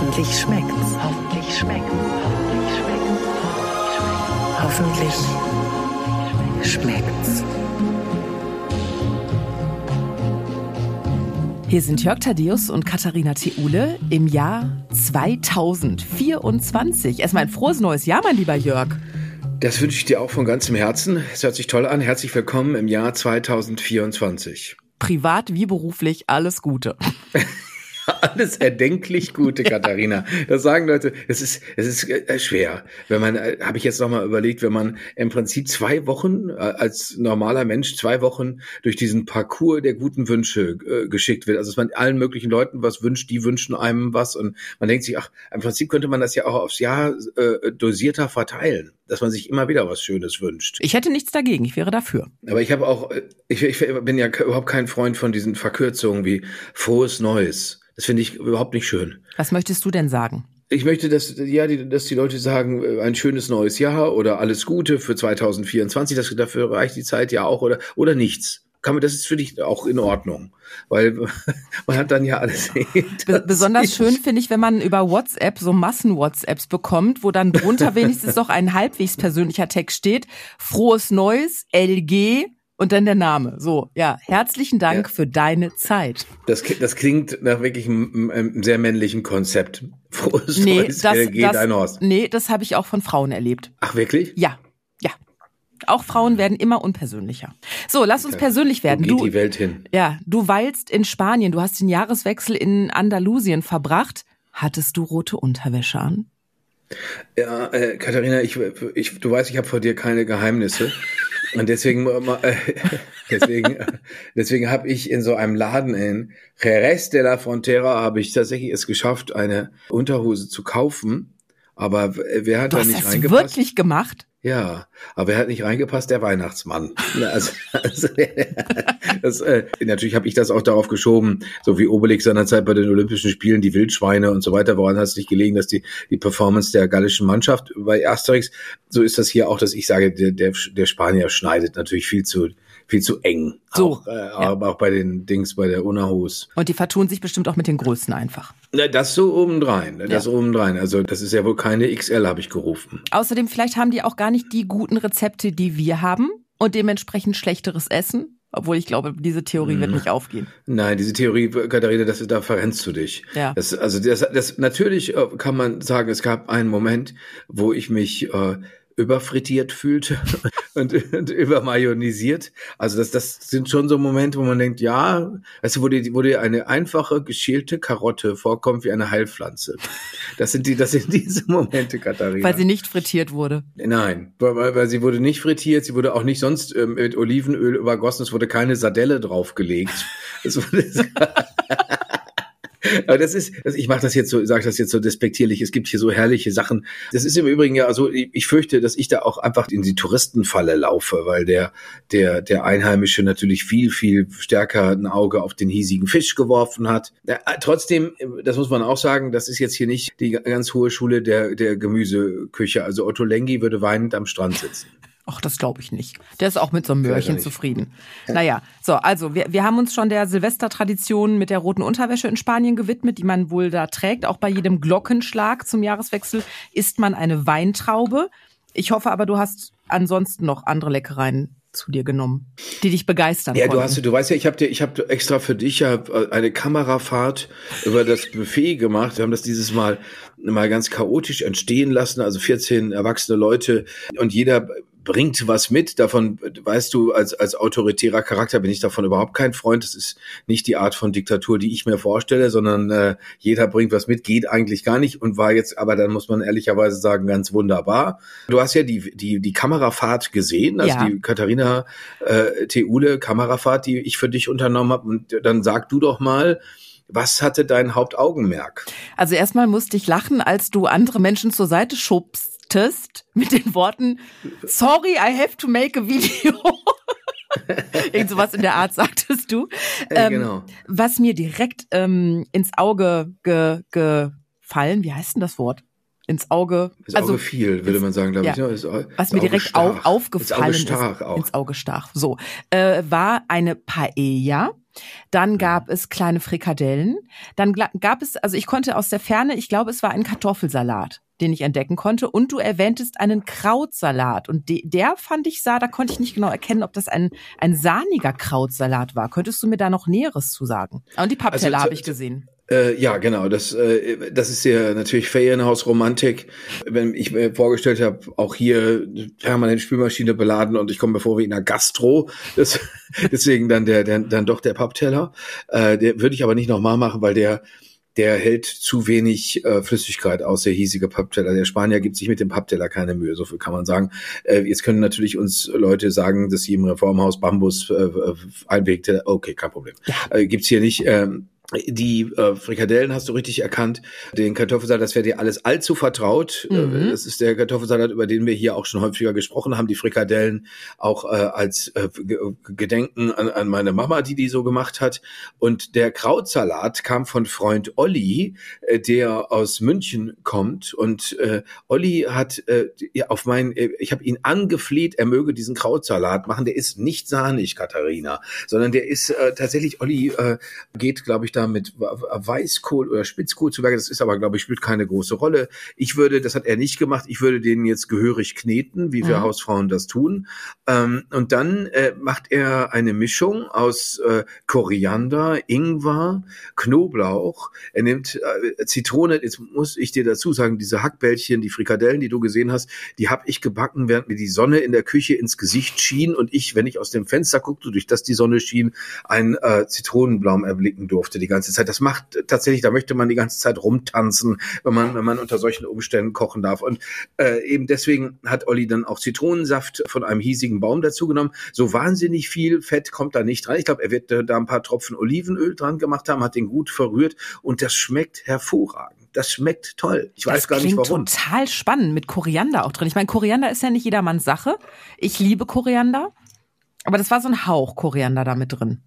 Hoffentlich schmeckt's. Hoffentlich schmeckt's. Hoffentlich schmeckt's. Hoffentlich schmeckt's. Hier sind Jörg Thaddeus und Katharina Theule im Jahr 2024. Erstmal ein frohes neues Jahr, mein lieber Jörg. Das wünsche ich dir auch von ganzem Herzen. Es hört sich toll an. Herzlich willkommen im Jahr 2024. Privat wie beruflich alles Gute. Alles erdenklich Gute, Katharina. Das sagen Leute, es ist, es ist äh, schwer. Wenn man, äh, habe ich jetzt nochmal überlegt, wenn man im Prinzip zwei Wochen äh, als normaler Mensch zwei Wochen durch diesen Parcours der guten Wünsche äh, geschickt wird. Also dass man allen möglichen Leuten was wünscht, die wünschen einem was und man denkt sich, ach, im Prinzip könnte man das ja auch aufs Jahr äh, dosierter verteilen, dass man sich immer wieder was Schönes wünscht. Ich hätte nichts dagegen, ich wäre dafür. Aber ich habe auch, ich, ich bin ja überhaupt kein Freund von diesen Verkürzungen wie frohes Neues. Das finde ich überhaupt nicht schön. Was möchtest du denn sagen? Ich möchte, dass, ja, die, dass die Leute sagen, äh, ein schönes neues Jahr oder alles Gute für 2024, das, dafür reicht die Zeit ja auch oder, oder nichts. Kann man, das ist für dich auch in Ordnung, weil man hat dann ja alles. Be besonders schön finde ich, wenn man über WhatsApp so Massen-WhatsApps bekommt, wo dann drunter wenigstens noch ein halbwegs persönlicher Text steht. Frohes Neues, LG, und dann der Name. So, ja, herzlichen Dank ja. für deine Zeit. Das, das klingt nach wirklich einem, einem sehr männlichen Konzept. Frohes nee, Neues, das, geht das, ein Horst. Nee, das habe ich auch von Frauen erlebt. Ach, wirklich? Ja, ja. Auch Frauen werden immer unpersönlicher. So, lass uns persönlich werden. Wo geht du, die Welt hin? Ja, du weilst in Spanien, du hast den Jahreswechsel in Andalusien verbracht. Hattest du rote Unterwäsche an? Ja, äh, Katharina, ich, ich, du weißt, ich habe vor dir keine Geheimnisse. Und deswegen, äh, deswegen, deswegen habe ich in so einem Laden in Jerez de la Frontera habe ich tatsächlich es geschafft, eine Unterhose zu kaufen. Aber wer hat du da nicht hast das reingepasst? wirklich gemacht? Ja, aber wer hat nicht reingepasst? Der Weihnachtsmann. Also, also das, äh, natürlich habe ich das auch darauf geschoben, so wie Obelix seinerzeit bei den Olympischen Spielen, die Wildschweine und so weiter. Woran hat es nicht gelegen, dass die, die Performance der gallischen Mannschaft bei Asterix, so ist das hier auch, dass ich sage, der, der, der Spanier schneidet natürlich viel zu, viel zu eng. So. Auch, äh, ja. Aber auch bei den Dings, bei der Unahus. Und die vertun sich bestimmt auch mit den Größen einfach. Na, das so obendrein. Das ja. obendrein. Also das ist ja wohl keine XL, habe ich gerufen. Außerdem, vielleicht haben die auch gar nicht die guten Rezepte, die wir haben und dementsprechend schlechteres Essen. Obwohl ich glaube, diese Theorie wird mhm. nicht aufgehen. Nein, diese Theorie, Katharina, das, da verrennst du dich. Ja. Das, also das, das, natürlich äh, kann man sagen, es gab einen Moment, wo ich mich äh, überfrittiert fühlte und, und übermayonisiert. Also das, das sind schon so Momente, wo man denkt, ja, also wo dir, wo dir eine einfache geschälte Karotte vorkommt wie eine Heilpflanze. Das sind die, das sind diese Momente, Katharina. Weil sie nicht frittiert wurde. Nein, weil, weil sie wurde nicht frittiert, sie wurde auch nicht sonst ähm, mit Olivenöl übergossen, es wurde keine Sardelle draufgelegt. Es wurde Aber das ist, ich mache das jetzt so, sage das jetzt so despektierlich. Es gibt hier so herrliche Sachen. Das ist im Übrigen ja so. Ich fürchte, dass ich da auch einfach in die Touristenfalle laufe, weil der der der Einheimische natürlich viel viel stärker ein Auge auf den hiesigen Fisch geworfen hat. Ja, trotzdem, das muss man auch sagen, das ist jetzt hier nicht die ganz hohe Schule der der Gemüseküche. Also Otto Lengi würde weinend am Strand sitzen. Ach, das glaube ich nicht. Der ist auch mit so einem Möhrchen zufrieden. Naja, so, also wir, wir haben uns schon der Silvestertradition mit der roten Unterwäsche in Spanien gewidmet, die man wohl da trägt. Auch bei jedem Glockenschlag zum Jahreswechsel isst man eine Weintraube. Ich hoffe aber, du hast ansonsten noch andere Leckereien zu dir genommen, die dich begeistern. Ja, du hast, du weißt ja, ich habe dir, ich habe extra für dich ja eine Kamerafahrt über das Buffet gemacht. Wir haben das dieses Mal mal ganz chaotisch entstehen lassen, also 14 erwachsene Leute und jeder bringt was mit. Davon weißt du, als, als autoritärer Charakter bin ich davon überhaupt kein Freund. Das ist nicht die Art von Diktatur, die ich mir vorstelle, sondern äh, jeder bringt was mit, geht eigentlich gar nicht und war jetzt, aber dann muss man ehrlicherweise sagen, ganz wunderbar. Du hast ja die, die, die Kamerafahrt gesehen, also ja. die Katharina äh, Theule Kamerafahrt, die ich für dich unternommen habe. Und dann sag du doch mal, was hatte dein Hauptaugenmerk? Also erstmal musste ich lachen, als du andere Menschen zur Seite schubst antwortest mit den Worten, sorry, I have to make a video. Irgend sowas in der Art sagtest du. Ähm, genau. Was mir direkt ähm, ins Auge ge, gefallen, wie heißt denn das Wort? ins Auge. Ins Auge also, fiel, würde man sagen, glaube ja, ich. Ja, ins, was mir direkt au, aufgefallen ins Auge stach ist, auch. ins Auge stach. So, äh, war eine Paella Dann gab es kleine Frikadellen. Dann gab es, also ich konnte aus der Ferne, ich glaube, es war ein Kartoffelsalat den ich entdecken konnte. Und du erwähntest einen Krautsalat. Und de, der fand ich sah, da konnte ich nicht genau erkennen, ob das ein, ein sahniger Krautsalat war. Könntest du mir da noch Näheres zu sagen? Und die Pappteller also, habe ich gesehen. Äh, ja, genau. Das, äh, das ist ja natürlich Ferienhausromantik. Wenn ich mir vorgestellt habe, auch hier permanent Spülmaschine beladen und ich komme mir vor wie in einer Gastro. Das, deswegen dann der, der dann doch der Pappteller. Äh, der würde ich aber nicht nochmal machen, weil der der hält zu wenig äh, Flüssigkeit aus, der hiesige Pappteller. Der Spanier gibt sich mit dem Pappteller keine Mühe, so viel kann man sagen. Äh, jetzt können natürlich uns Leute sagen, dass sie im Reformhaus Bambus äh, äh einwegte. Okay, kein Problem. Ja. Äh, gibt's hier nicht. Ähm, die äh, Frikadellen hast du richtig erkannt. Den Kartoffelsalat, das wäre dir alles allzu vertraut. Äh, mhm. Das ist der Kartoffelsalat, über den wir hier auch schon häufiger gesprochen haben. Die Frikadellen auch äh, als äh, Gedenken an, an meine Mama, die die so gemacht hat. Und der Krautsalat kam von Freund Olli, äh, der aus München kommt. Und äh, Olli hat äh, auf mein, äh, ich habe ihn angefleht, er möge diesen Krautsalat machen. Der ist nicht sahnig, Katharina, sondern der ist äh, tatsächlich, Olli äh, geht, glaube ich, da mit Weißkohl oder Spitzkohl zu Werke. Das ist aber, glaube ich, spielt keine große Rolle. Ich würde, das hat er nicht gemacht, ich würde den jetzt gehörig kneten, wie wir mhm. Hausfrauen das tun. Ähm, und dann äh, macht er eine Mischung aus äh, Koriander, Ingwer, Knoblauch. Er nimmt äh, Zitrone. Jetzt muss ich dir dazu sagen, diese Hackbällchen, die Frikadellen, die du gesehen hast, die habe ich gebacken, während mir die Sonne in der Küche ins Gesicht schien und ich, wenn ich aus dem Fenster guckte, durch das die Sonne schien, einen äh, Zitronenblaum erblicken durfte die ganze Zeit. Das macht tatsächlich, da möchte man die ganze Zeit rumtanzen, wenn man, wenn man unter solchen Umständen kochen darf. Und äh, eben deswegen hat Olli dann auch Zitronensaft von einem hiesigen Baum dazu genommen. So wahnsinnig viel Fett kommt da nicht dran. Ich glaube, er wird äh, da ein paar Tropfen Olivenöl dran gemacht haben, hat den gut verrührt und das schmeckt hervorragend. Das schmeckt toll. Ich weiß das gar nicht warum. Total spannend mit Koriander auch drin. Ich meine, Koriander ist ja nicht jedermanns Sache. Ich liebe Koriander, aber das war so ein Hauch Koriander da mit drin.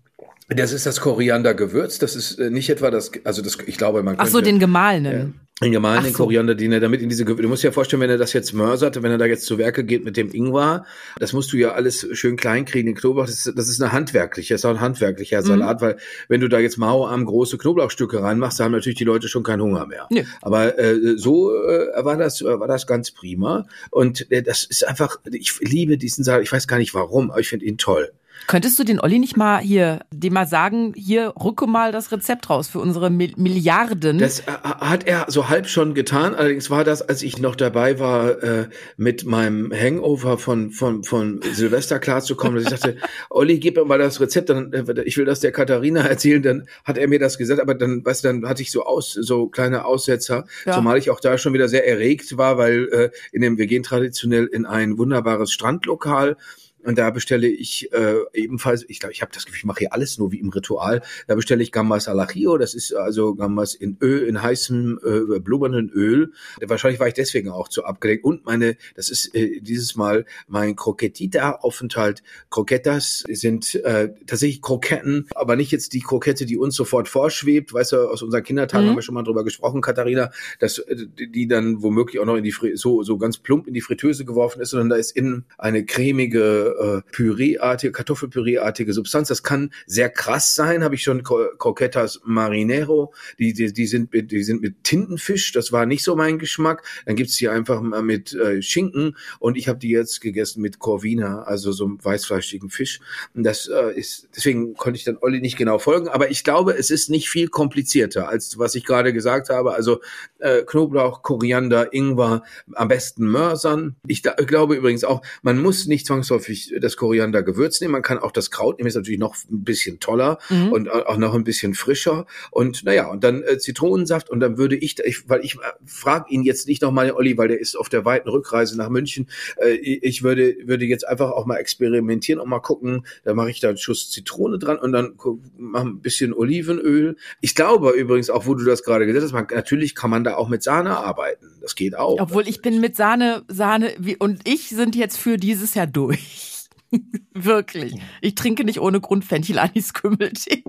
Das ist das Koriandergewürz. Das ist äh, nicht etwa das, also das, ich glaube, man könnte. Ach so, den gemahlenen. Ja, den gemahlenen so. Koriander, den er damit in diese Gewürze. Du musst dir ja vorstellen, wenn er das jetzt mörsert, wenn er da jetzt zu Werke geht mit dem Ingwer, das musst du ja alles schön klein kriegen, den Knoblauch. Das ist, das ist eine handwerkliche, das ist auch ein handwerklicher mhm. Salat, weil wenn du da jetzt Mauerarm große Knoblauchstücke reinmachst, da haben natürlich die Leute schon keinen Hunger mehr. Nee. Aber äh, so äh, war das, äh, war das ganz prima. Und äh, das ist einfach, ich liebe diesen Salat. Ich weiß gar nicht warum, aber ich finde ihn toll. Könntest du den Olli nicht mal hier, dem mal sagen, hier rücke mal das Rezept raus für unsere Milliarden? Das äh, hat er so halb schon getan. Allerdings war das, als ich noch dabei war, äh, mit meinem Hangover von, von, von Silvester klarzukommen, dass ich dachte, Olli, gib mir mal das Rezept, dann, äh, ich will das der Katharina erzählen, dann hat er mir das gesagt, aber dann, weißt du, dann hatte ich so aus, so kleine Aussetzer, ja. zumal ich auch da schon wieder sehr erregt war, weil äh, in dem, wir gehen traditionell in ein wunderbares Strandlokal und da bestelle ich äh, ebenfalls, ich glaube, ich habe das Gefühl, ich mache hier alles nur wie im Ritual. Da bestelle ich Gambas al Ajillo, das ist also Gambas in Öl, in heißem, äh, blubbernden Öl. Wahrscheinlich war ich deswegen auch zu abgelenkt. Und meine, das ist äh, dieses Mal mein Croquetita-Aufenthalt. Croquetas sind äh, tatsächlich Kroketten, aber nicht jetzt die Krokette, die uns sofort vorschwebt. Weißt du, aus unseren Kindertagen mhm. haben wir schon mal drüber gesprochen, Katharina, dass äh, die dann womöglich auch noch in die so so ganz plump in die Fritteuse geworfen ist, sondern da ist innen eine cremige äh, Püreeartige, Kartoffelpüreeartige Substanz. Das kann sehr krass sein, habe ich schon Croquetas Marinero, die, die, die, sind mit, die sind mit Tintenfisch, das war nicht so mein Geschmack. Dann gibt's die einfach mal mit äh, Schinken und ich habe die jetzt gegessen mit Corvina, also so einem weißfleischigen Fisch. Und das äh, ist, deswegen konnte ich dann Olli nicht genau folgen, aber ich glaube, es ist nicht viel komplizierter, als was ich gerade gesagt habe. Also äh, Knoblauch, Koriander, Ingwer, am besten Mörsern. Ich da, glaube übrigens auch, man muss nicht zwangsläufig natürlich das Koriander-Gewürz nehmen. Man kann auch das Kraut nehmen, ist natürlich noch ein bisschen toller mhm. und auch noch ein bisschen frischer. Und naja, und dann äh, Zitronensaft und dann würde ich, ich weil ich äh, frage ihn jetzt nicht nochmal, Olli, weil der ist auf der weiten Rückreise nach München. Äh, ich würde, würde jetzt einfach auch mal experimentieren und mal gucken. Da mache ich da einen Schuss Zitrone dran und dann mache ein bisschen Olivenöl. Ich glaube übrigens auch, wo du das gerade gesagt hast, man, natürlich kann man da auch mit Sahne arbeiten. Das geht auch. Obwohl ich bin mit Sahne, Sahne wie, und ich sind jetzt für dieses Jahr durch. Wirklich. Ich trinke nicht ohne Grund Fenchel-Anis-Kümmeltee.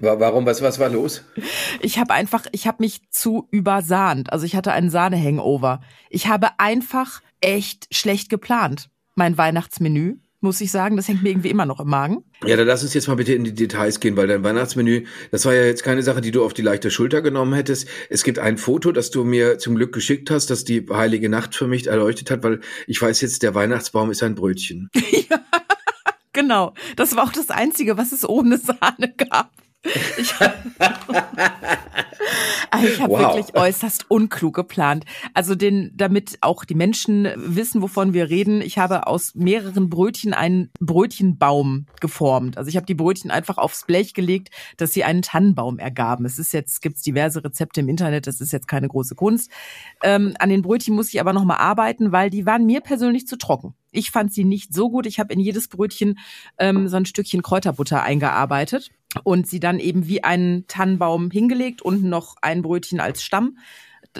Warum? Was, was war los? Ich habe einfach, ich habe mich zu übersahnt. Also ich hatte einen Sahne-Hangover. Ich habe einfach echt schlecht geplant, mein Weihnachtsmenü. Muss ich sagen. Das hängt mir irgendwie immer noch im Magen. Ja, dann lass uns jetzt mal bitte in die Details gehen, weil dein Weihnachtsmenü, das war ja jetzt keine Sache, die du auf die leichte Schulter genommen hättest. Es gibt ein Foto, das du mir zum Glück geschickt hast, das die heilige Nacht für mich erleuchtet hat, weil ich weiß jetzt, der Weihnachtsbaum ist ein Brötchen. ja, genau. Das war auch das Einzige, was es ohne Sahne gab. Ich, also ich habe wow. wirklich äußerst unklug geplant. Also den, damit auch die Menschen wissen, wovon wir reden. Ich habe aus mehreren Brötchen einen Brötchenbaum geformt. Also ich habe die Brötchen einfach aufs Blech gelegt, dass sie einen Tannenbaum ergaben. Es ist jetzt gibt's diverse Rezepte im Internet. Das ist jetzt keine große Kunst. Ähm, an den Brötchen muss ich aber noch mal arbeiten, weil die waren mir persönlich zu trocken. Ich fand sie nicht so gut. Ich habe in jedes Brötchen ähm, so ein Stückchen Kräuterbutter eingearbeitet und sie dann eben wie einen Tannenbaum hingelegt, unten noch ein Brötchen als Stamm.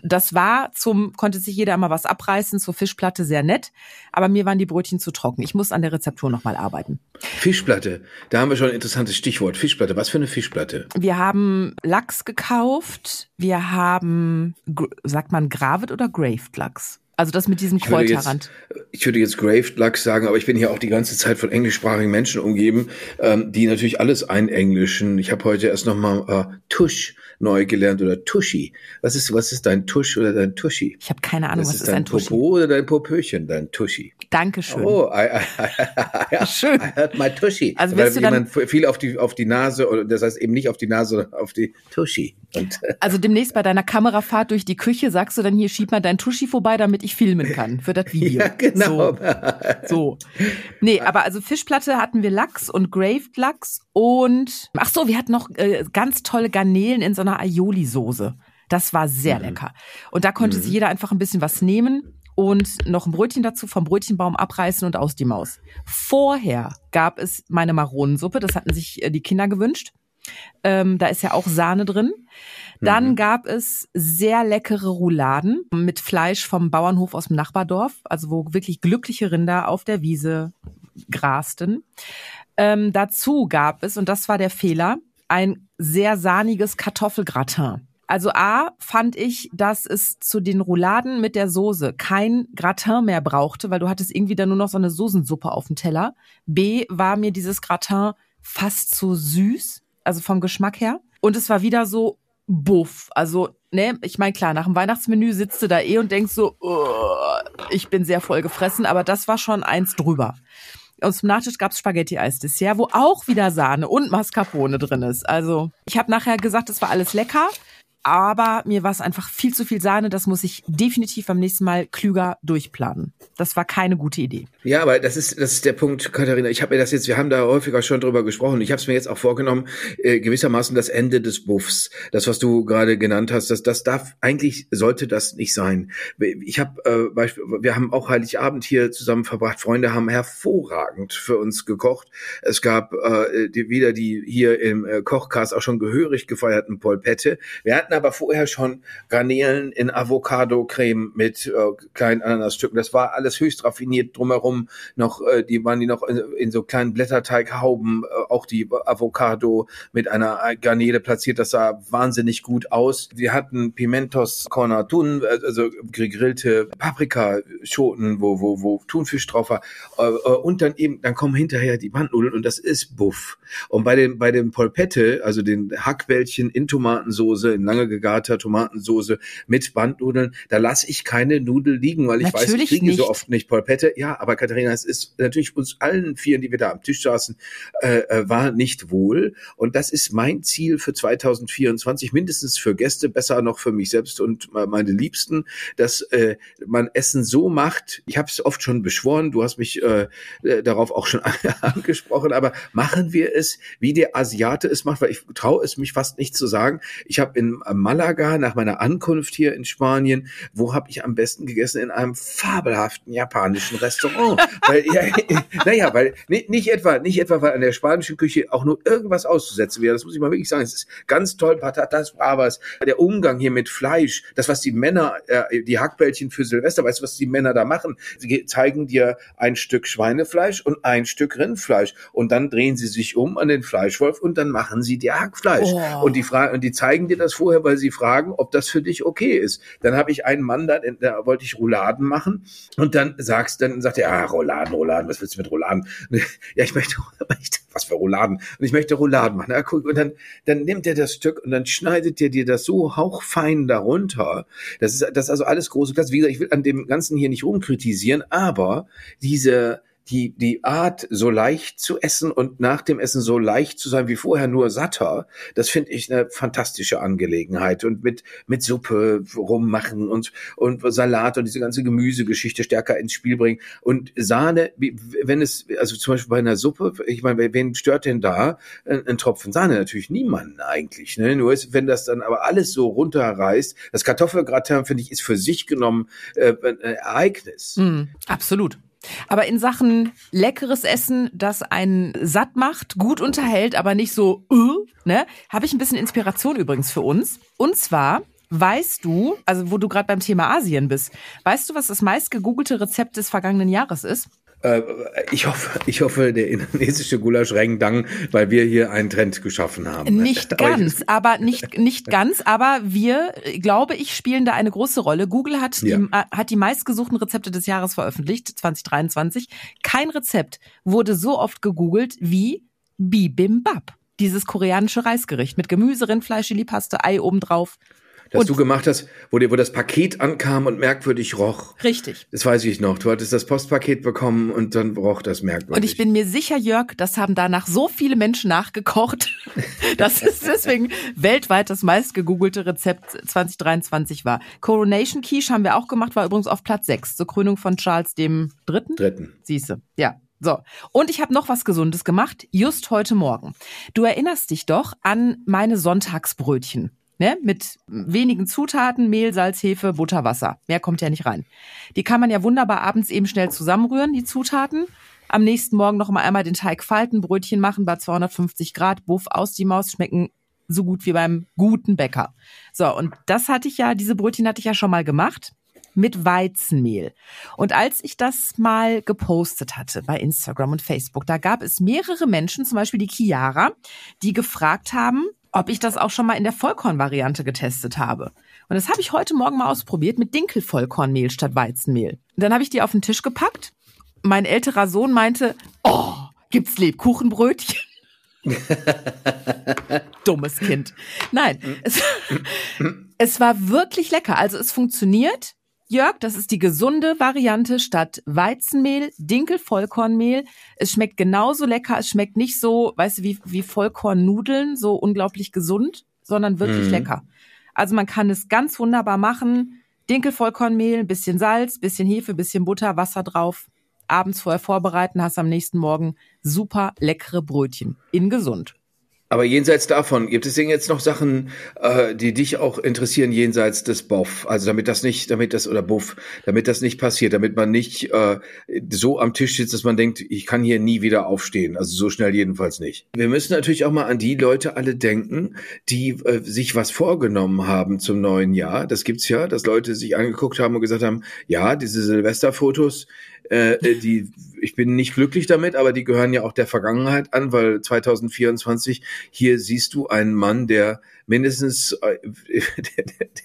Das war zum, konnte sich jeder mal was abreißen, zur Fischplatte sehr nett, aber mir waren die Brötchen zu trocken. Ich muss an der Rezeptur nochmal arbeiten. Fischplatte, da haben wir schon ein interessantes Stichwort. Fischplatte, was für eine Fischplatte? Wir haben Lachs gekauft, wir haben, sagt man Gravet oder Graved Lachs? Also das mit diesem Kräuterrand. Ich würde jetzt Graved Lachs sagen, aber ich bin hier auch die ganze Zeit von englischsprachigen Menschen umgeben, ähm, die natürlich alles einenglischen. Ich habe heute erst nochmal äh, Tusch neu gelernt oder Tuschi. Was ist, was ist dein Tusch oder dein Tuschi? Ich habe keine Ahnung, was, was ist, ist ein Tuschi? Popo oder dein Popöchen, dein Tuschi? Dankeschön. Oh, I, I, I, I, Schön. I heard my Tuschi. Also Weil jemand viel auf die, auf die Nase, oder das heißt eben nicht auf die Nase, sondern auf die Tuschi. Und, also demnächst bei deiner Kamerafahrt durch die Küche sagst du dann hier, schieb mal dein Tuschi vorbei, damit ich filmen kann für das Video. Ja, genau. So. so. Nee, aber also Fischplatte hatten wir Lachs und Graved Lachs und, ach so, wir hatten noch äh, ganz tolle Garnelen in so einer Aioli-Soße. Das war sehr mhm. lecker. Und da konnte mhm. sich jeder einfach ein bisschen was nehmen und noch ein Brötchen dazu vom Brötchenbaum abreißen und aus die Maus. Vorher gab es meine Maronensuppe, das hatten sich äh, die Kinder gewünscht. Ähm, da ist ja auch Sahne drin. Dann mhm. gab es sehr leckere Rouladen mit Fleisch vom Bauernhof aus dem Nachbardorf, also wo wirklich glückliche Rinder auf der Wiese grasten. Ähm, dazu gab es, und das war der Fehler, ein sehr sahniges Kartoffelgratin. Also A fand ich, dass es zu den Rouladen mit der Soße kein Gratin mehr brauchte, weil du hattest irgendwie dann nur noch so eine Soßensuppe auf dem Teller. B war mir dieses Gratin fast zu süß, also vom Geschmack her. Und es war wieder so buff. Also, ne, ich meine, klar, nach dem Weihnachtsmenü sitzt du da eh und denkst so, oh, ich bin sehr voll gefressen, aber das war schon eins drüber. Und zum Nachtisch gab's Spaghetti-Eis-Dessert, wo auch wieder Sahne und Mascarpone drin ist. Also, ich habe nachher gesagt, es war alles lecker. Aber mir war es einfach viel zu viel Sahne. Das muss ich definitiv beim nächsten Mal klüger durchplanen. Das war keine gute Idee. Ja, aber das ist das ist der Punkt, Katharina. Ich habe mir das jetzt, wir haben da häufiger schon drüber gesprochen. Ich habe es mir jetzt auch vorgenommen, äh, gewissermaßen das Ende des Buffs, das was du gerade genannt hast, das das darf eigentlich sollte das nicht sein. Ich habe äh, Beispiel, wir haben auch Heiligabend hier zusammen verbracht. Freunde haben hervorragend für uns gekocht. Es gab äh, die, wieder die hier im äh, Kochcast auch schon gehörig gefeierten Polpette. Wir hatten hatten aber vorher schon Garnelen in Avocado-Creme mit äh, kleinen Ananasstücken. Das war alles höchst raffiniert drumherum. Noch, äh, die waren die noch in, in so kleinen Blätterteighauben, äh, auch die Avocado mit einer Garnele platziert. Das sah wahnsinnig gut aus. Wir hatten Pimentos Cornatun, also gegrillte Paprikaschoten, wo, wo, wo Thunfisch drauf war. Äh, äh, und dann eben, dann kommen hinterher die Bandnudeln und das ist Buff. Und bei dem, bei dem Polpette, also den Hackbällchen in Tomatensoße, in lange lange gegarter Tomatensoße mit Bandnudeln. Da lasse ich keine Nudel liegen, weil ich natürlich weiß, ich kriege nicht. so oft nicht Polpette. Ja, aber Katharina, es ist natürlich uns allen vier, die wir da am Tisch saßen, äh, äh war nicht wohl. Und das ist mein Ziel für 2024, mindestens für Gäste, besser noch für mich selbst und meine Liebsten, dass äh, man Essen so macht. Ich habe es oft schon beschworen, du hast mich äh, äh darauf auch schon angesprochen, aber machen wir es, wie der Asiate es macht, weil ich traue es mich fast nicht zu sagen. Ich habe in Malaga nach meiner Ankunft hier in Spanien, wo habe ich am besten gegessen? In einem fabelhaften japanischen Restaurant. weil, ja, naja, weil nicht, etwa, nicht etwa, weil an der spanischen Küche auch nur irgendwas auszusetzen wäre. Das muss ich mal wirklich sagen. Es ist ganz toll, Patatas Bravas, der Umgang hier mit Fleisch, das, was die Männer, äh, die Hackbällchen für Silvester, weißt du, was die Männer da machen? Sie zeigen dir ein Stück Schweinefleisch und ein Stück Rindfleisch und dann drehen sie sich um an den Fleischwolf und dann machen sie dir Hackfleisch. Oh. Und die Frage, und die zeigen dir das vorher Weil sie fragen, ob das für dich okay ist. Dann habe ich einen Mann, da, da wollte ich Rouladen machen und dann sagst, dann sagt er, ah, Rouladen, Rouladen, was willst du mit Rouladen? ja, ich möchte, was für Rouladen? Und ich möchte Rouladen machen. Ja, guck, und dann, dann nimmt er das Stück und dann schneidet er dir das so hauchfein darunter. Das ist, das ist also alles große Klasse. Wie gesagt, ich will an dem Ganzen hier nicht rumkritisieren, aber diese, die, die Art, so leicht zu essen und nach dem Essen so leicht zu sein wie vorher, nur satter, das finde ich eine fantastische Angelegenheit. Und mit, mit Suppe rummachen und, und Salat und diese ganze Gemüsegeschichte stärker ins Spiel bringen. Und Sahne, wenn es, also zum Beispiel bei einer Suppe, ich meine, wen stört denn da ein, ein Tropfen Sahne? Natürlich niemanden eigentlich. Ne? Nur ist, wenn das dann aber alles so runterreißt, das Kartoffelgratin, finde ich, ist für sich genommen äh, ein Ereignis. Mm, absolut. Aber in Sachen leckeres Essen, das einen satt macht, gut unterhält, aber nicht so, uh, ne, habe ich ein bisschen Inspiration übrigens für uns. Und zwar Weißt du, also wo du gerade beim Thema Asien bist, weißt du, was das meist gegoogelte Rezept des vergangenen Jahres ist? Äh, ich hoffe, ich hoffe, der indonesische Gulasch Rendang, weil wir hier einen Trend geschaffen haben. Nicht ganz, aber nicht, nicht ganz, aber wir, glaube ich, spielen da eine große Rolle. Google hat, ja. die, äh, hat die meistgesuchten Rezepte des Jahres veröffentlicht, 2023. Kein Rezept wurde so oft gegoogelt wie Bibimbap. Dieses koreanische Reisgericht mit Gemüse, Rindfleisch, Chili-Paste, Ei obendrauf das und du gemacht hast, wo, dir, wo das Paket ankam und merkwürdig roch. Richtig. Das weiß ich noch. Du hattest das Postpaket bekommen und dann roch das merkwürdig. Und ich bin mir sicher, Jörg, das haben danach so viele Menschen nachgekocht, dass es deswegen weltweit das meist gegoogelte Rezept 2023 war. Coronation Quiche haben wir auch gemacht, war übrigens auf Platz 6 zur Krönung von Charles dem Dritten. Dritten. Siehste, ja. So, und ich habe noch was Gesundes gemacht, just heute Morgen. Du erinnerst dich doch an meine Sonntagsbrötchen ne, mit wenigen Zutaten, Mehl, Salz, Hefe, Butter, Wasser. Mehr kommt ja nicht rein. Die kann man ja wunderbar abends eben schnell zusammenrühren, die Zutaten. Am nächsten Morgen noch mal einmal den Teig falten, Brötchen machen bei 250 Grad, Buff aus die Maus, schmecken so gut wie beim guten Bäcker. So, und das hatte ich ja, diese Brötchen hatte ich ja schon mal gemacht mit Weizenmehl. Und als ich das mal gepostet hatte bei Instagram und Facebook, da gab es mehrere Menschen, zum Beispiel die Chiara, die gefragt haben, ob ich das auch schon mal in der Vollkornvariante getestet habe. Und das habe ich heute Morgen mal ausprobiert mit Dinkelvollkornmehl statt Weizenmehl. Und dann habe ich die auf den Tisch gepackt. Mein älterer Sohn meinte, oh, gibt's Lebkuchenbrötchen? Dummes Kind. Nein, es, es war wirklich lecker. Also es funktioniert. Jörg, das ist die gesunde Variante statt Weizenmehl, Dinkel-Vollkornmehl. Es schmeckt genauso lecker. Es schmeckt nicht so, weißt du, wie, wie Vollkornnudeln, so unglaublich gesund, sondern wirklich mhm. lecker. Also man kann es ganz wunderbar machen. Dinkel-Vollkornmehl, ein bisschen Salz, bisschen Hefe, bisschen Butter, Wasser drauf. Abends vorher vorbereiten, hast am nächsten Morgen super leckere Brötchen. In gesund. Aber jenseits davon, gibt es denn jetzt noch Sachen, äh, die dich auch interessieren jenseits des Boff? Also damit das nicht, damit das oder Buff, damit das nicht passiert, damit man nicht äh, so am Tisch sitzt, dass man denkt, ich kann hier nie wieder aufstehen. Also so schnell jedenfalls nicht. Wir müssen natürlich auch mal an die Leute alle denken, die äh, sich was vorgenommen haben zum neuen Jahr. Das gibt's ja, dass Leute sich angeguckt haben und gesagt haben, ja, diese Silvesterfotos, äh, äh, die, ich bin nicht glücklich damit, aber die gehören ja auch der Vergangenheit an, weil 2024 hier siehst du einen Mann, der mindestens äh,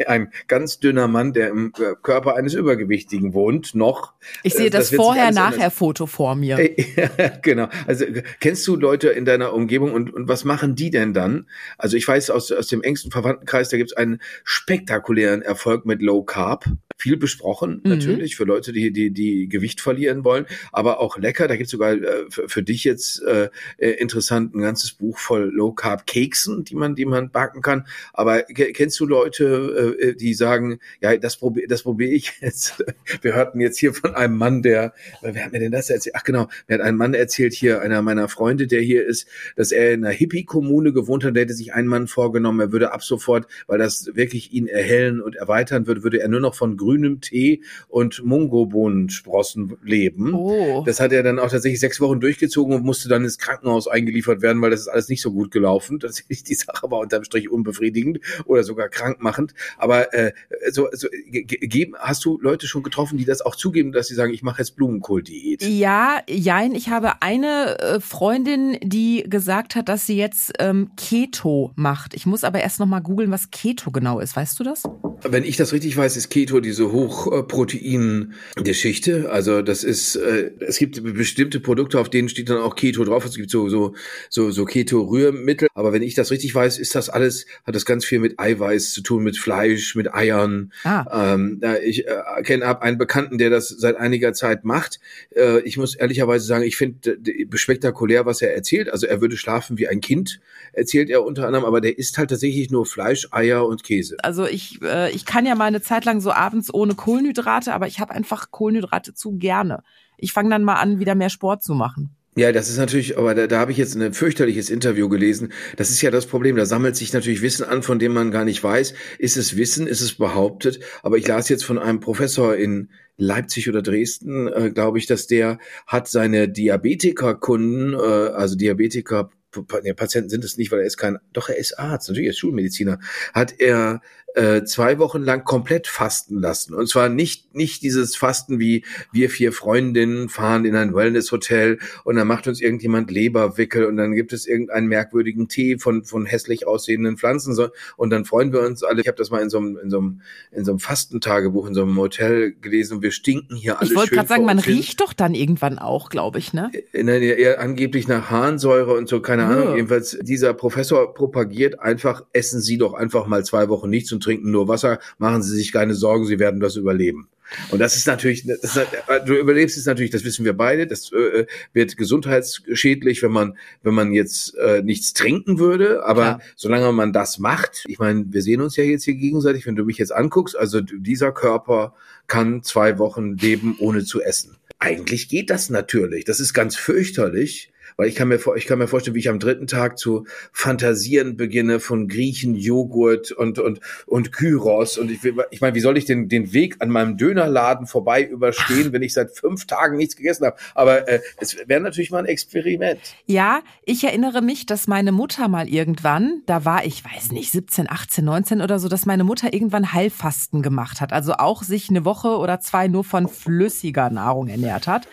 ein ganz dünner Mann, der im Körper eines Übergewichtigen wohnt, noch. Ich sehe das, das Vorher-Nachher-Foto vor mir. Ja, genau. Also kennst du Leute in deiner Umgebung und, und was machen die denn dann? Also ich weiß aus, aus dem engsten Verwandtenkreis, da gibt es einen spektakulären Erfolg mit Low Carb. Viel besprochen mhm. natürlich für Leute, die, die, die Gewicht verlieren wollen, aber auch lecker. Da gibt es sogar äh, für, für, dich jetzt äh, äh, interessant ein ganzes Buch voll Low Carb Keksen, die man, die man backen kann kann. Aber kennst du Leute, äh, die sagen, ja, das probiere das probier ich jetzt. Wir hörten jetzt hier von einem Mann, der, wer hat mir denn das erzählt? Ach genau, mir hat ein Mann erzählt hier, einer meiner Freunde, der hier ist, dass er in einer Hippie-Kommune gewohnt hat, der hätte sich ein Mann vorgenommen, er würde ab sofort, weil das wirklich ihn erhellen und erweitern würde, würde er nur noch von grünem Tee und Mungobohnensprossen leben. Oh. Das hat er dann auch tatsächlich sechs Wochen durchgezogen und musste dann ins Krankenhaus eingeliefert werden, weil das ist alles nicht so gut gelaufen. Tatsächlich die Sache war unterm Strich unbefriedigend oder sogar krankmachend. Aber äh, so, so geben, hast du Leute schon getroffen, die das auch zugeben, dass sie sagen, ich mache jetzt Blumenkohl-Diät? Ja, jein. Ich habe eine äh, Freundin, die gesagt hat, dass sie jetzt ähm, Keto macht. Ich muss aber erst noch mal googeln, was Keto genau ist. Weißt du das? Wenn ich das richtig weiß, ist Keto diese Hochprotein-Geschichte. Also das ist, äh, es gibt bestimmte Produkte, auf denen steht dann auch Keto drauf. Es gibt so so so, so Keto-Rührmittel. Aber wenn ich das richtig weiß, ist das alles hat das ganz viel mit Eiweiß zu tun, mit Fleisch, mit Eiern. Ah. Ähm, ich äh, kenne hab einen Bekannten, der das seit einiger Zeit macht. Äh, ich muss ehrlicherweise sagen, ich finde spektakulär, was er erzählt. Also er würde schlafen wie ein Kind, erzählt er unter anderem, aber der isst halt tatsächlich nur Fleisch, Eier und Käse. Also ich, äh, ich kann ja mal eine Zeit lang so abends ohne Kohlenhydrate, aber ich habe einfach Kohlenhydrate zu gerne. Ich fange dann mal an, wieder mehr Sport zu machen. Ja, das ist natürlich, aber da, da habe ich jetzt ein fürchterliches Interview gelesen. Das ist ja das Problem. Da sammelt sich natürlich Wissen an, von dem man gar nicht weiß. Ist es Wissen? Ist es behauptet? Aber ich las jetzt von einem Professor in Leipzig oder Dresden, äh, glaube ich, dass der hat seine Diabetikerkunden, äh, also Diabetiker Patienten sind es nicht, weil er ist kein, doch er ist Arzt, natürlich er ist Schulmediziner, hat er äh, zwei Wochen lang komplett fasten lassen. Und zwar nicht, nicht dieses Fasten wie wir vier Freundinnen fahren in ein Wellness-Hotel und dann macht uns irgendjemand Leberwickel und dann gibt es irgendeinen merkwürdigen Tee von, von hässlich aussehenden Pflanzen und dann freuen wir uns alle. Ich habe das mal in so einem, in so einem, in so einem Fastentagebuch in so einem Hotel gelesen und wir stinken hier alle Ich wollte gerade sagen, man riecht doch dann irgendwann auch, glaube ich, ne? In, in, eher angeblich nach Harnsäure und so, keine Ahnung. Jedenfalls, dieser Professor propagiert einfach, essen Sie doch einfach mal zwei Wochen nichts und trinken nur Wasser, machen Sie sich keine Sorgen, Sie werden das überleben. Und das ist natürlich, das du überlebst es natürlich, das wissen wir beide, das äh, wird gesundheitsschädlich, wenn man, wenn man jetzt äh, nichts trinken würde. Aber Klar. solange man das macht, ich meine, wir sehen uns ja jetzt hier gegenseitig, wenn du mich jetzt anguckst, also dieser Körper kann zwei Wochen leben, ohne zu essen. Eigentlich geht das natürlich. Das ist ganz fürchterlich. Weil ich kann mir, ich kann mir vorstellen, wie ich am dritten Tag zu fantasieren beginne von Griechen, Joghurt und, und, und Kyros. Und ich, ich meine, wie soll ich den, den Weg an meinem Dönerladen vorbei überstehen, wenn ich seit fünf Tagen nichts gegessen habe? Aber äh, es wäre natürlich mal ein Experiment. Ja, ich erinnere mich, dass meine Mutter mal irgendwann, da war ich, weiß nicht, 17, 18, 19 oder so, dass meine Mutter irgendwann Heilfasten gemacht hat. Also auch sich eine Woche oder zwei nur von flüssiger Nahrung ernährt hat.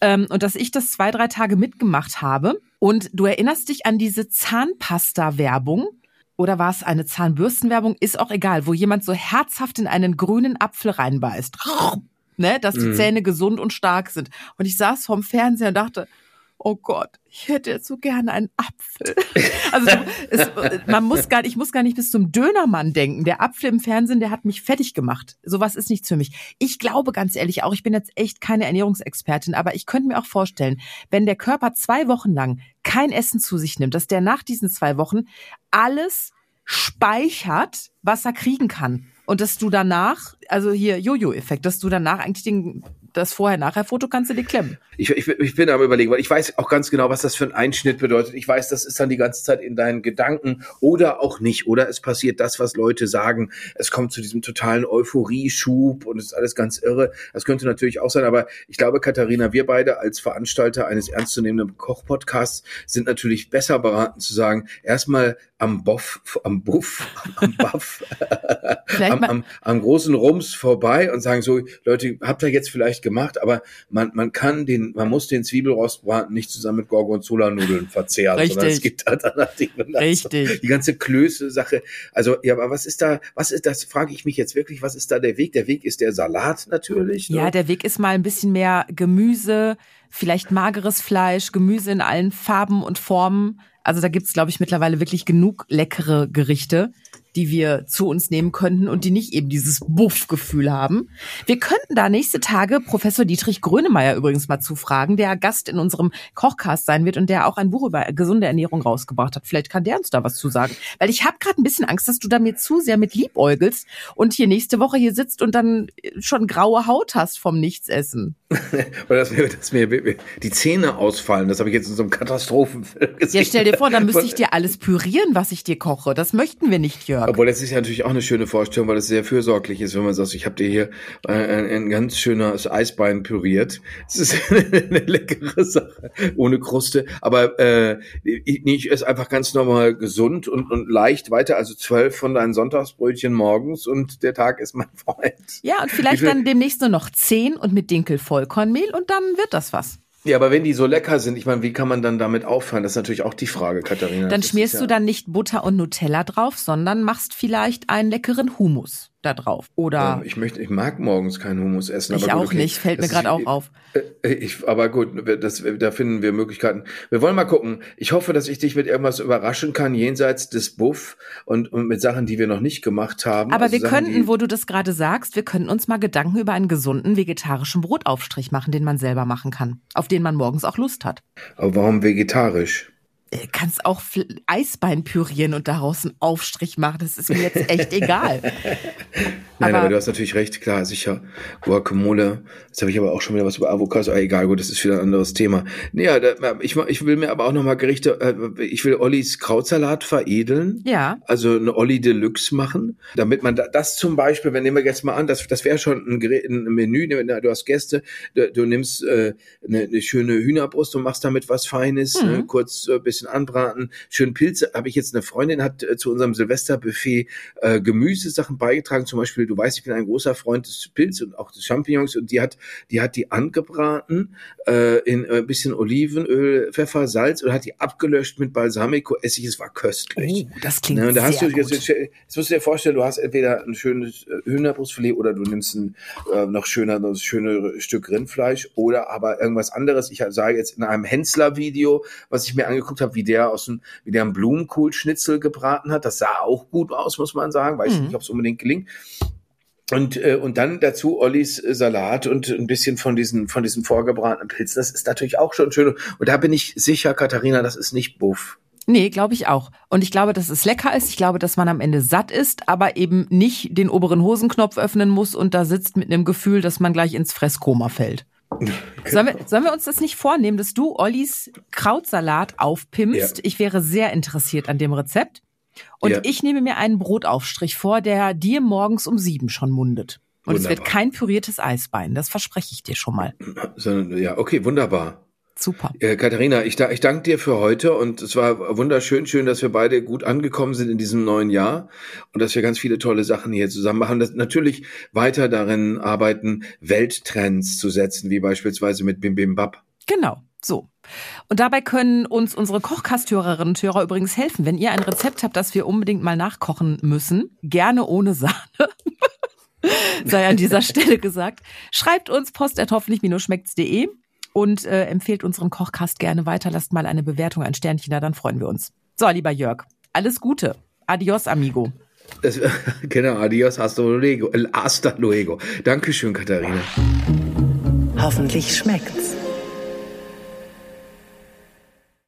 Ähm, und dass ich das zwei, drei Tage mitgemacht gemacht habe. Und du erinnerst dich an diese Zahnpasta-Werbung? Oder war es eine Zahnbürstenwerbung? Ist auch egal, wo jemand so herzhaft in einen grünen Apfel reinbeißt. Ne, dass die mhm. Zähne gesund und stark sind. Und ich saß vorm Fernseher und dachte, oh Gott, ich hätte jetzt so gerne einen Apfel. Also es, man muss gar, ich muss gar nicht bis zum Dönermann denken. Der Apfel im Fernsehen, der hat mich fertig gemacht. Sowas ist nichts für mich. Ich glaube ganz ehrlich auch, ich bin jetzt echt keine Ernährungsexpertin, aber ich könnte mir auch vorstellen, wenn der Körper zwei Wochen lang kein Essen zu sich nimmt, dass der nach diesen zwei Wochen alles speichert, was er kriegen kann. Und dass du danach, also hier Jojo-Effekt, dass du danach eigentlich den das Vorher-Nachher-Foto kannst du dir klemmen. Ich, ich, ich bin aber überlegen, weil ich weiß auch ganz genau, was das für ein Einschnitt bedeutet. Ich weiß, das ist dann die ganze Zeit in deinen Gedanken oder auch nicht. Oder es passiert das, was Leute sagen. Es kommt zu diesem totalen Euphorie-Schub und es ist alles ganz irre. Das könnte natürlich auch sein, aber ich glaube, Katharina, wir beide als Veranstalter eines ernstzunehmenden Kochpodcasts sind natürlich besser beraten zu sagen, erstmal am Boff, am Buff, am Buff, am, am, am großen Rums vorbei und sagen so, Leute, habt ihr jetzt vielleicht gemacht, aber man, man kann den, man muss den Zwiebelrostbraten nicht zusammen mit Gorgonzola-Nudeln verzehren, Richtig. sondern es gibt Alternativen. Richtig. Die ganze Klöße-Sache. Also, ja, aber was ist da, was ist das, frage ich mich jetzt wirklich, was ist da der Weg? Der Weg ist der Salat natürlich. Ne? Ja, der Weg ist mal ein bisschen mehr Gemüse, vielleicht mageres Fleisch, Gemüse in allen Farben und Formen. Also da gibt's, glaube ich, mittlerweile wirklich genug leckere Gerichte die wir zu uns nehmen könnten und die nicht eben dieses Buff-Gefühl haben. Wir könnten da nächste Tage Professor Dietrich Grönemeyer übrigens mal zufragen, der Gast in unserem Kochcast sein wird und der auch ein Buch über gesunde Ernährung rausgebracht hat. Vielleicht kann der uns da was zu sagen. Weil ich habe gerade ein bisschen Angst, dass du da mir zu sehr mit liebäugelst und hier nächste Woche hier sitzt und dann schon graue Haut hast vom Nichtsessen. Weil das mir, dass mir die Zähne ausfallen. Das habe ich jetzt in so einem Katastrophenfilm gesehen. Ja, stell dir vor, dann müsste ich dir alles pürieren, was ich dir koche. Das möchten wir nicht, Jörg. Obwohl, das ist ja natürlich auch eine schöne Vorstellung, weil es sehr fürsorglich ist, wenn man sagt, ich habe dir hier ein, ein ganz schönes Eisbein püriert. Das ist eine leckere Sache, ohne Kruste. Aber äh, ich, ich esse einfach ganz normal gesund und, und leicht weiter. Also zwölf von deinen Sonntagsbrötchen morgens und der Tag ist mein Freund. Ja, und vielleicht dann demnächst nur noch zehn und mit Dinkel Vollkornmehl und dann wird das was. Ja, aber wenn die so lecker sind, ich meine, wie kann man dann damit auffallen? Das ist natürlich auch die Frage, Katharina. Dann schmierst du dann nicht Butter und Nutella drauf, sondern machst vielleicht einen leckeren Hummus da drauf. Oder ähm, ich möchte, ich mag morgens keinen Hummus essen. Ich aber gut, auch okay. nicht, fällt mir gerade auch auf. Äh, ich, aber gut, das, da finden wir Möglichkeiten. Wir wollen mal gucken. Ich hoffe, dass ich dich mit irgendwas überraschen kann, jenseits des Buff und, und mit Sachen, die wir noch nicht gemacht haben. Aber also wir Sachen, könnten, wo du das gerade sagst, wir könnten uns mal Gedanken über einen gesunden vegetarischen Brotaufstrich machen, den man selber machen kann, auf den man morgens auch Lust hat. Aber warum vegetarisch? Kannst auch Eisbein pürieren und daraus einen Aufstrich machen. Das ist mir jetzt echt egal. Nein, aber, aber, du hast natürlich recht, klar, sicher. Guacamole, jetzt habe ich aber auch schon wieder was über Avocados, aber egal, gut, das ist wieder ein anderes Thema. Naja, da, ich, ich will mir aber auch nochmal Gerichte, äh, ich will Ollis Krautsalat veredeln. Ja. Also eine Olli Deluxe machen, damit man da, das zum Beispiel, wenn nehmen wir jetzt mal an, das, das wäre schon ein, Gerät, ein Menü, du hast Gäste, du, du nimmst äh, eine, eine schöne Hühnerbrust und machst damit was Feines, mhm. ne, kurz äh, bisschen anbraten, schön Pilze. Habe ich jetzt eine Freundin, hat äh, zu unserem Silvesterbuffet äh, Gemüsesachen beigetragen, zum Beispiel du weißt, ich bin ein großer Freund des Pilz und auch des Champignons und die hat, die hat die angebraten äh, in ein äh, bisschen Olivenöl, Pfeffer, Salz und hat die abgelöscht mit Balsamico Essig. Es war köstlich. Oh, das klingt ne, da hast sehr du, jetzt, jetzt, jetzt musst du dir vorstellen, du hast entweder ein schönes äh, Hühnerbrustfilet oder du nimmst ein äh, noch schöner, noch schöne Stück Rindfleisch oder aber irgendwas anderes. Ich sage jetzt in einem Hensler-Video, was ich mir angeguckt habe, wie der aus dem, wie der einen Blumenkohlschnitzel gebraten hat. Das sah auch gut aus, muss man sagen. Weiß mhm. nicht, ob es unbedingt gelingt. Und, äh, und dann dazu Ollis äh, Salat und ein bisschen von diesen, von diesen vorgebratenen Pilzen. Das ist natürlich auch schon schön. Und da bin ich sicher, Katharina, das ist nicht Buff. Nee, glaube ich auch. Und ich glaube, dass es lecker ist. Ich glaube, dass man am Ende satt ist, aber eben nicht den oberen Hosenknopf öffnen muss und da sitzt mit einem Gefühl, dass man gleich ins Fresskoma fällt. Sollen wir, sollen wir uns das nicht vornehmen, dass du Ollis Krautsalat aufpimpst? Ja. Ich wäre sehr interessiert an dem Rezept. Und ja. ich nehme mir einen Brotaufstrich vor, der dir morgens um sieben schon mundet. Und wunderbar. es wird kein püriertes Eisbein, das verspreche ich dir schon mal. Ja, okay, wunderbar. Super. Äh, Katharina, ich, ich danke dir für heute und es war wunderschön, schön, dass wir beide gut angekommen sind in diesem neuen Jahr und dass wir ganz viele tolle Sachen hier zusammen machen. Das natürlich weiter darin arbeiten, Welttrends zu setzen, wie beispielsweise mit Bim Bim Bab. Genau. So. Und dabei können uns unsere Kochkasthörerinnen und Hörer übrigens helfen. Wenn ihr ein Rezept habt, das wir unbedingt mal nachkochen müssen, gerne ohne Sahne, sei an dieser Stelle gesagt, schreibt uns post.hoffentlich-schmeckt's.de und äh, empfehlt unseren Kochkast gerne weiter. Lasst mal eine Bewertung, ein Sternchen da, dann freuen wir uns. So, lieber Jörg, alles Gute. Adios, amigo. Das, genau, adios, hasta luego. Hasta luego. Dankeschön, Katharina. Hoffentlich schmeckt's.